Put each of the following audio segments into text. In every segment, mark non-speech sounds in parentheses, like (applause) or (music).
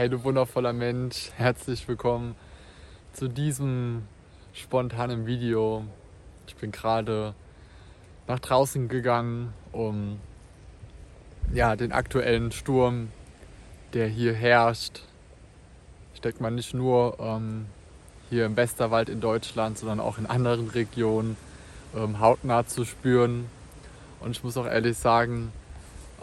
Hey du wundervoller Mensch, herzlich willkommen zu diesem spontanen Video. Ich bin gerade nach draußen gegangen, um ja, den aktuellen Sturm, der hier herrscht, ich denke mal nicht nur ähm, hier im Westerwald in Deutschland, sondern auch in anderen Regionen ähm, hautnah zu spüren. Und ich muss auch ehrlich sagen,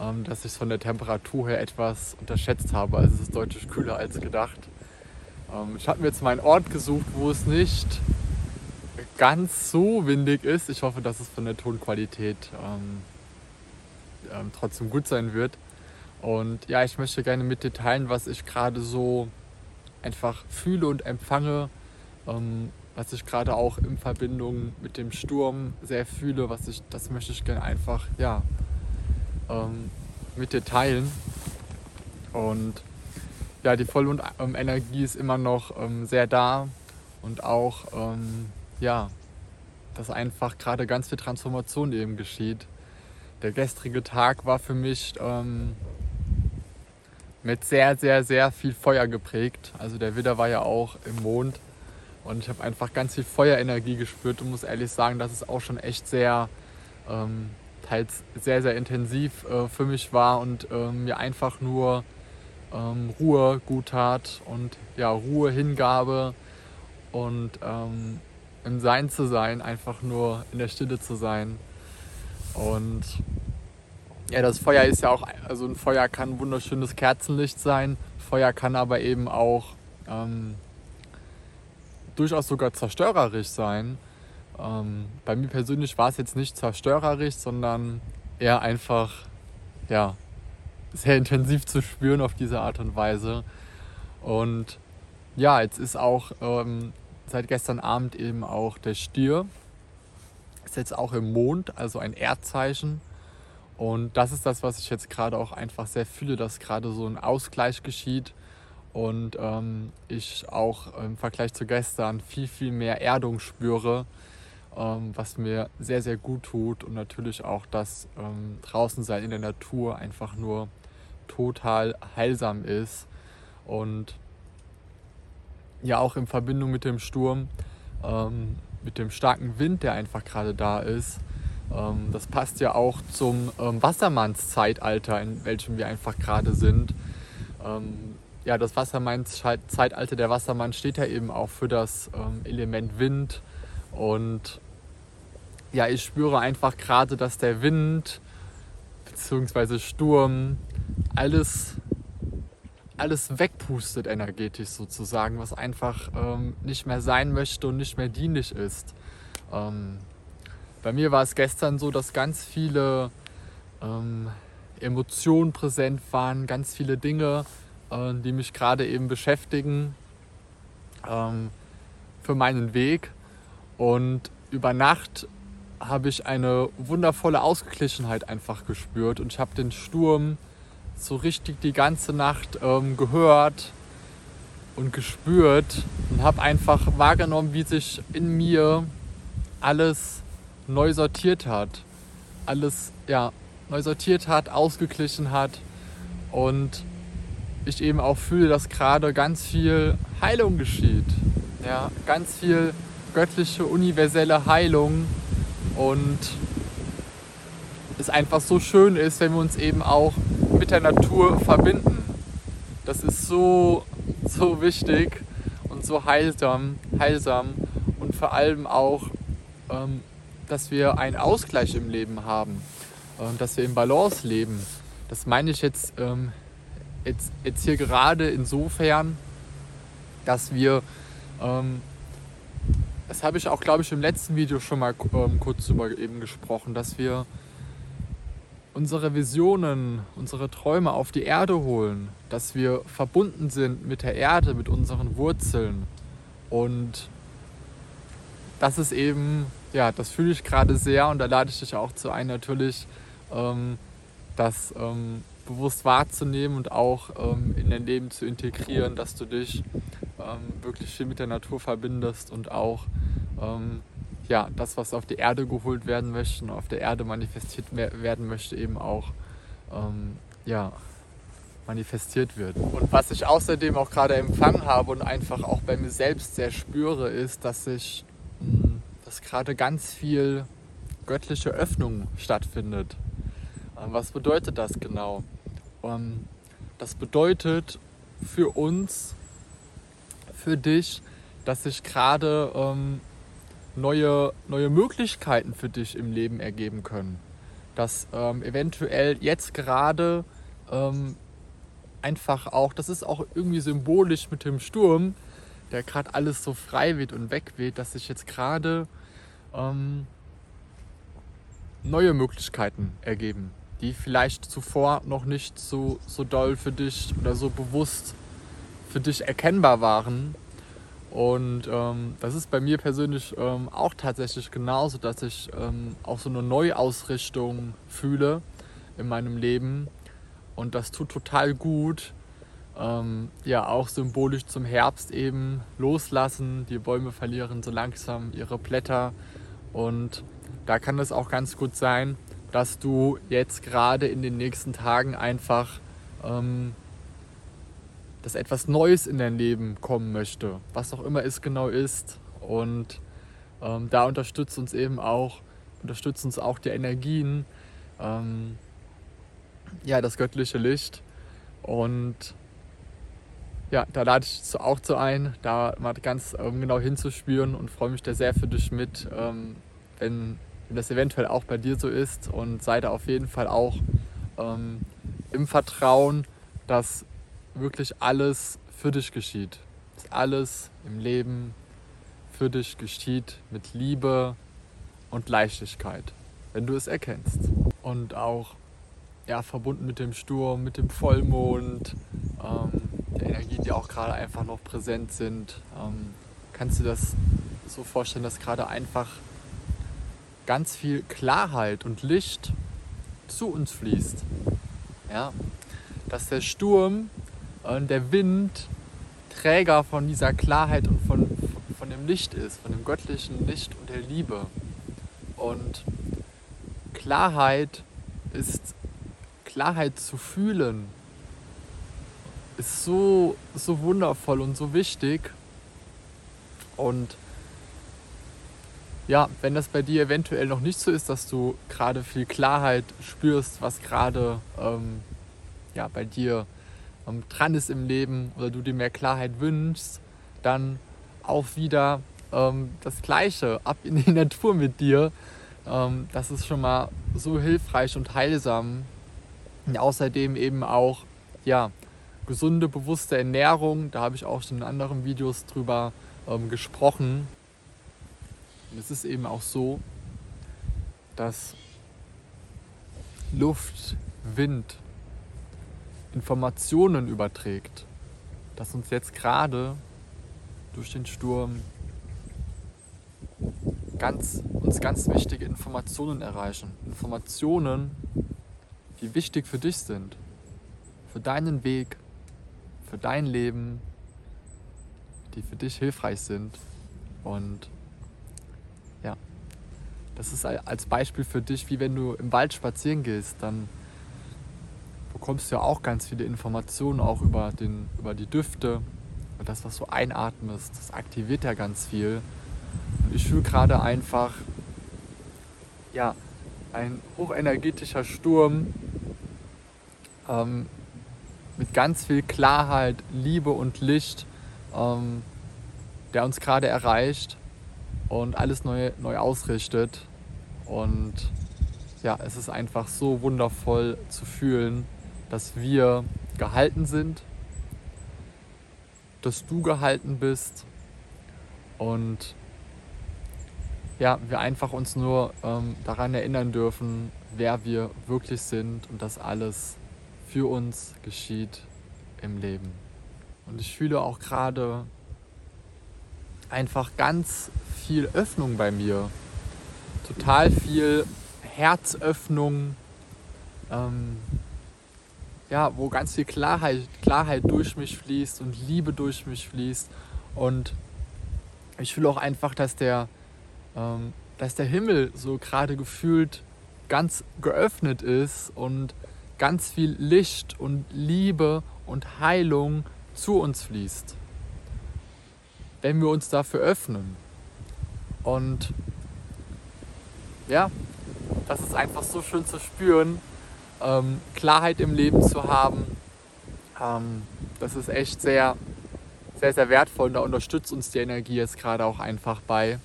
ähm, dass ich es von der Temperatur her etwas unterschätzt habe. Also es ist deutlich kühler als gedacht. Ähm, ich habe mir jetzt meinen Ort gesucht, wo es nicht ganz so windig ist. Ich hoffe, dass es von der Tonqualität ähm, ähm, trotzdem gut sein wird. Und ja, ich möchte gerne mit dir teilen, was ich gerade so einfach fühle und empfange, ähm, was ich gerade auch in Verbindung mit dem Sturm sehr fühle, was ich, das möchte ich gerne einfach ja, ähm, mit dir teilen. Und ja, die Voll- und ähm, ist immer noch ähm, sehr da und auch, ähm, ja, dass einfach gerade ganz viel Transformation eben geschieht. Der gestrige Tag war für mich ähm, mit sehr, sehr, sehr viel Feuer geprägt. Also der Widder war ja auch im Mond und ich habe einfach ganz viel Feuerenergie gespürt und muss ehrlich sagen, dass es auch schon echt sehr, ähm, teils sehr, sehr intensiv äh, für mich war und äh, mir einfach nur ähm, Ruhe gut tat und ja, Ruhe, Hingabe und ähm, im Sein zu sein, einfach nur in der Stille zu sein. Und ja, das Feuer ist ja auch, also ein Feuer kann ein wunderschönes Kerzenlicht sein. Feuer kann aber eben auch ähm, durchaus sogar zerstörerisch sein. Ähm, bei mir persönlich war es jetzt nicht zerstörerisch, sondern eher einfach, ja, sehr intensiv zu spüren auf diese Art und Weise. Und ja, jetzt ist auch ähm, seit gestern Abend eben auch der Stier. Ist jetzt auch im Mond, also ein Erdzeichen. Und das ist das, was ich jetzt gerade auch einfach sehr fühle, dass gerade so ein Ausgleich geschieht und ähm, ich auch im Vergleich zu gestern viel, viel mehr Erdung spüre, was mir sehr, sehr gut tut und natürlich auch das ähm, Draußensein in der Natur einfach nur total heilsam ist und ja auch in Verbindung mit dem Sturm, ähm, mit dem starken Wind, der einfach gerade da ist, ähm, das passt ja auch zum ähm, Wassermannszeitalter, in welchem wir einfach gerade sind. Ähm, ja, das Wassermannszeitalter, der Wassermann steht ja eben auch für das Element Wind. Und ja, ich spüre einfach gerade, dass der Wind bzw. Sturm alles, alles wegpustet energetisch sozusagen, was einfach ähm, nicht mehr sein möchte und nicht mehr dienlich ist. Ähm, bei mir war es gestern so, dass ganz viele ähm, Emotionen präsent waren, ganz viele Dinge, äh, die mich gerade eben beschäftigen ähm, für meinen Weg. Und über Nacht habe ich eine wundervolle Ausgeglichenheit einfach gespürt und ich habe den Sturm so richtig die ganze Nacht ähm, gehört und gespürt und habe einfach wahrgenommen, wie sich in mir alles neu sortiert hat. Alles ja, neu sortiert hat, ausgeglichen hat. Und ich eben auch fühle, dass gerade ganz viel Heilung geschieht. Ja, ganz viel göttliche, universelle Heilung. Und es einfach so schön ist, wenn wir uns eben auch mit der Natur verbinden. Das ist so, so wichtig und so heilsam, heilsam und vor allem auch ähm, dass wir einen Ausgleich im Leben haben und dass wir im Balance leben. Das meine ich jetzt, ähm, jetzt, jetzt hier gerade insofern, dass wir, ähm, das habe ich auch, glaube ich, im letzten Video schon mal ähm, kurz darüber eben gesprochen, dass wir unsere Visionen, unsere Träume auf die Erde holen, dass wir verbunden sind mit der Erde, mit unseren Wurzeln. Und das ist eben ja, das fühle ich gerade sehr und da lade ich dich auch zu ein, natürlich ähm, das ähm, bewusst wahrzunehmen und auch ähm, in dein Leben zu integrieren, dass du dich ähm, wirklich viel mit der Natur verbindest und auch ähm, ja, das, was auf die Erde geholt werden möchte und auf der Erde manifestiert werden möchte, eben auch ähm, ja, manifestiert wird. Und was ich außerdem auch gerade empfangen habe und einfach auch bei mir selbst sehr spüre, ist, dass ich, hm, dass gerade ganz viel göttliche Öffnung stattfindet. Ähm, was bedeutet das genau? Ähm, das bedeutet für uns, für dich, dass sich gerade ähm, neue, neue Möglichkeiten für dich im Leben ergeben können. Dass ähm, eventuell jetzt gerade ähm, einfach auch, das ist auch irgendwie symbolisch mit dem Sturm, der gerade alles so frei weht und wegweht, dass sich jetzt gerade ähm, neue Möglichkeiten ergeben, die vielleicht zuvor noch nicht so, so doll für dich oder so bewusst für dich erkennbar waren. Und ähm, das ist bei mir persönlich ähm, auch tatsächlich genauso, dass ich ähm, auch so eine Neuausrichtung fühle in meinem Leben. Und das tut total gut. Ähm, ja, auch symbolisch zum Herbst eben loslassen. Die Bäume verlieren so langsam ihre Blätter. Und da kann es auch ganz gut sein, dass du jetzt gerade in den nächsten Tagen einfach ähm, dass etwas Neues in dein Leben kommen möchte, was auch immer es genau ist. Und ähm, da unterstützt uns eben auch, unterstützt uns auch die Energien, ähm, ja, das göttliche Licht. Und ja, da lade ich auch zu ein, da mal ganz ähm, genau hinzuspüren und freue mich da sehr für dich mit, ähm, wenn, wenn das eventuell auch bei dir so ist. Und sei da auf jeden Fall auch ähm, im Vertrauen, dass wirklich alles für dich geschieht. Dass alles im Leben für dich geschieht mit Liebe und Leichtigkeit, wenn du es erkennst. Und auch ja, verbunden mit dem Sturm, mit dem Vollmond, ähm, die Energien, die auch gerade einfach noch präsent sind, ähm, kannst du das so vorstellen, dass gerade einfach ganz viel Klarheit und Licht zu uns fließt. Ja? Dass der Sturm und der Wind Träger von dieser Klarheit und von, von dem Licht ist, von dem göttlichen Licht und der Liebe. Und Klarheit ist Klarheit zu fühlen, ist so, so wundervoll und so wichtig. Und ja, wenn das bei dir eventuell noch nicht so ist, dass du gerade viel Klarheit spürst, was gerade ähm, ja, bei dir ähm, dran ist im Leben oder du dir mehr Klarheit wünschst, dann auch wieder ähm, das Gleiche ab in die (laughs) Natur mit dir. Ähm, das ist schon mal so hilfreich und heilsam. Und außerdem eben auch ja, gesunde, bewusste Ernährung. Da habe ich auch schon in anderen Videos drüber ähm, gesprochen. Und es ist eben auch so, dass Luft, Wind, Informationen überträgt, dass uns jetzt gerade durch den Sturm ganz, uns ganz wichtige Informationen erreichen. Informationen, die wichtig für dich sind, für deinen Weg, für dein Leben, die für dich hilfreich sind. Und ja, das ist als Beispiel für dich, wie wenn du im Wald spazieren gehst, dann bekommst du ja auch ganz viele Informationen auch über, den, über die Düfte. Und das, was du einatmest, das aktiviert ja ganz viel. Und ich fühle gerade einfach, ja, ein hochenergetischer Sturm ähm, mit ganz viel Klarheit, Liebe und Licht, ähm, der uns gerade erreicht und alles neu, neu ausrichtet. Und ja, es ist einfach so wundervoll zu fühlen dass wir gehalten sind, dass du gehalten bist und ja, wir einfach uns nur ähm, daran erinnern dürfen, wer wir wirklich sind und dass alles für uns geschieht im Leben. Und ich fühle auch gerade einfach ganz viel Öffnung bei mir. Total viel Herzöffnung. Ähm, ja, wo ganz viel Klarheit, Klarheit durch mich fließt und Liebe durch mich fließt. Und ich fühle auch einfach, dass der, ähm, dass der Himmel so gerade gefühlt ganz geöffnet ist und ganz viel Licht und Liebe und Heilung zu uns fließt. Wenn wir uns dafür öffnen. Und ja, das ist einfach so schön zu spüren, ähm, Klarheit im Leben zu haben. Ähm, das ist echt sehr, sehr, sehr wertvoll und da unterstützt uns die Energie jetzt gerade auch einfach bei.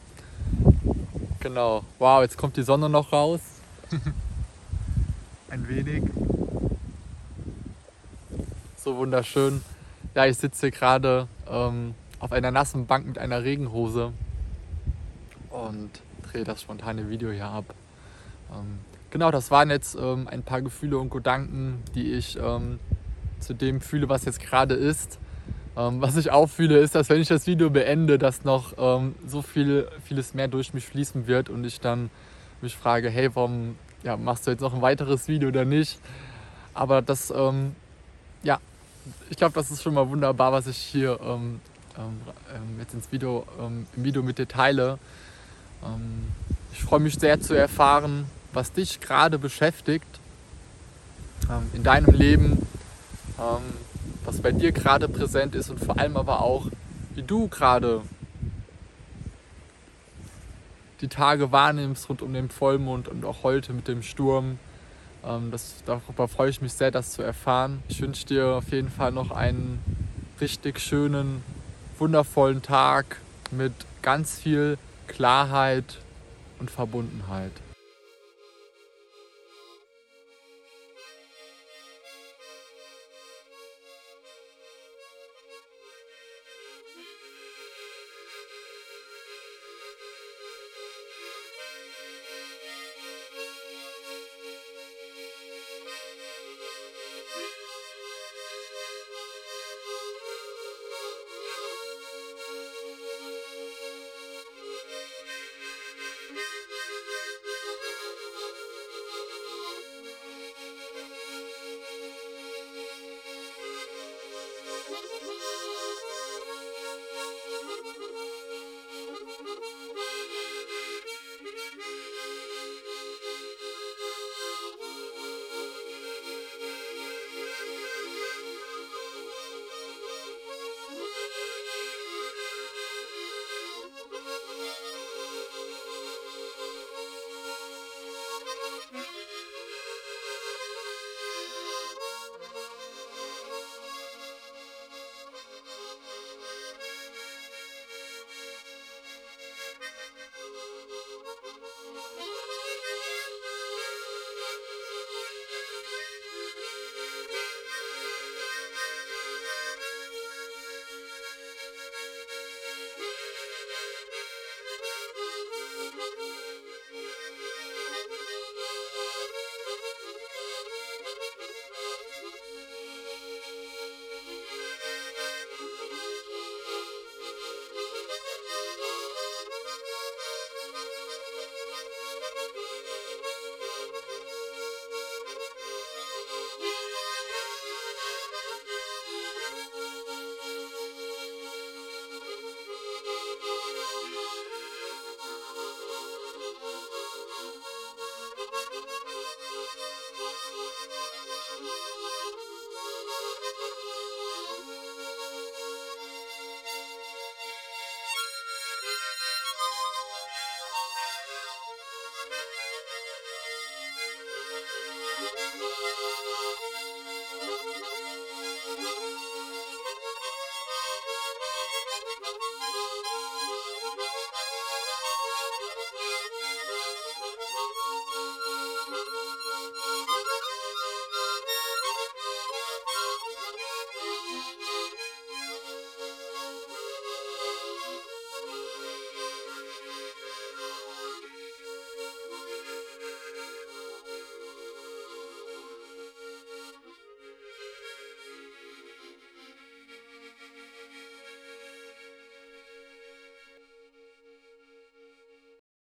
Genau. Wow, jetzt kommt die Sonne noch raus. (laughs) Ein wenig. So wunderschön. Ja, ich sitze gerade ähm, auf einer nassen Bank mit einer Regenhose und drehe das spontane Video hier ab. Ähm, genau, das waren jetzt ähm, ein paar Gefühle und Gedanken, die ich ähm, zu dem fühle, was jetzt gerade ist. Ähm, was ich auch fühle, ist, dass wenn ich das Video beende, dass noch ähm, so viel, vieles mehr durch mich fließen wird und ich dann mich frage, hey, warum ja, machst du jetzt noch ein weiteres Video oder nicht? Aber das, ähm, ja, ich glaube, das ist schon mal wunderbar, was ich hier ähm, jetzt ins Video, im Video mit dir teile. ich freue mich sehr zu erfahren, was dich gerade beschäftigt in deinem Leben was bei dir gerade präsent ist und vor allem aber auch, wie du gerade die Tage wahrnimmst rund um den Vollmond und auch heute mit dem Sturm. Ähm, das, darüber freue ich mich sehr, das zu erfahren. Ich wünsche dir auf jeden Fall noch einen richtig schönen, wundervollen Tag mit ganz viel Klarheit und Verbundenheit.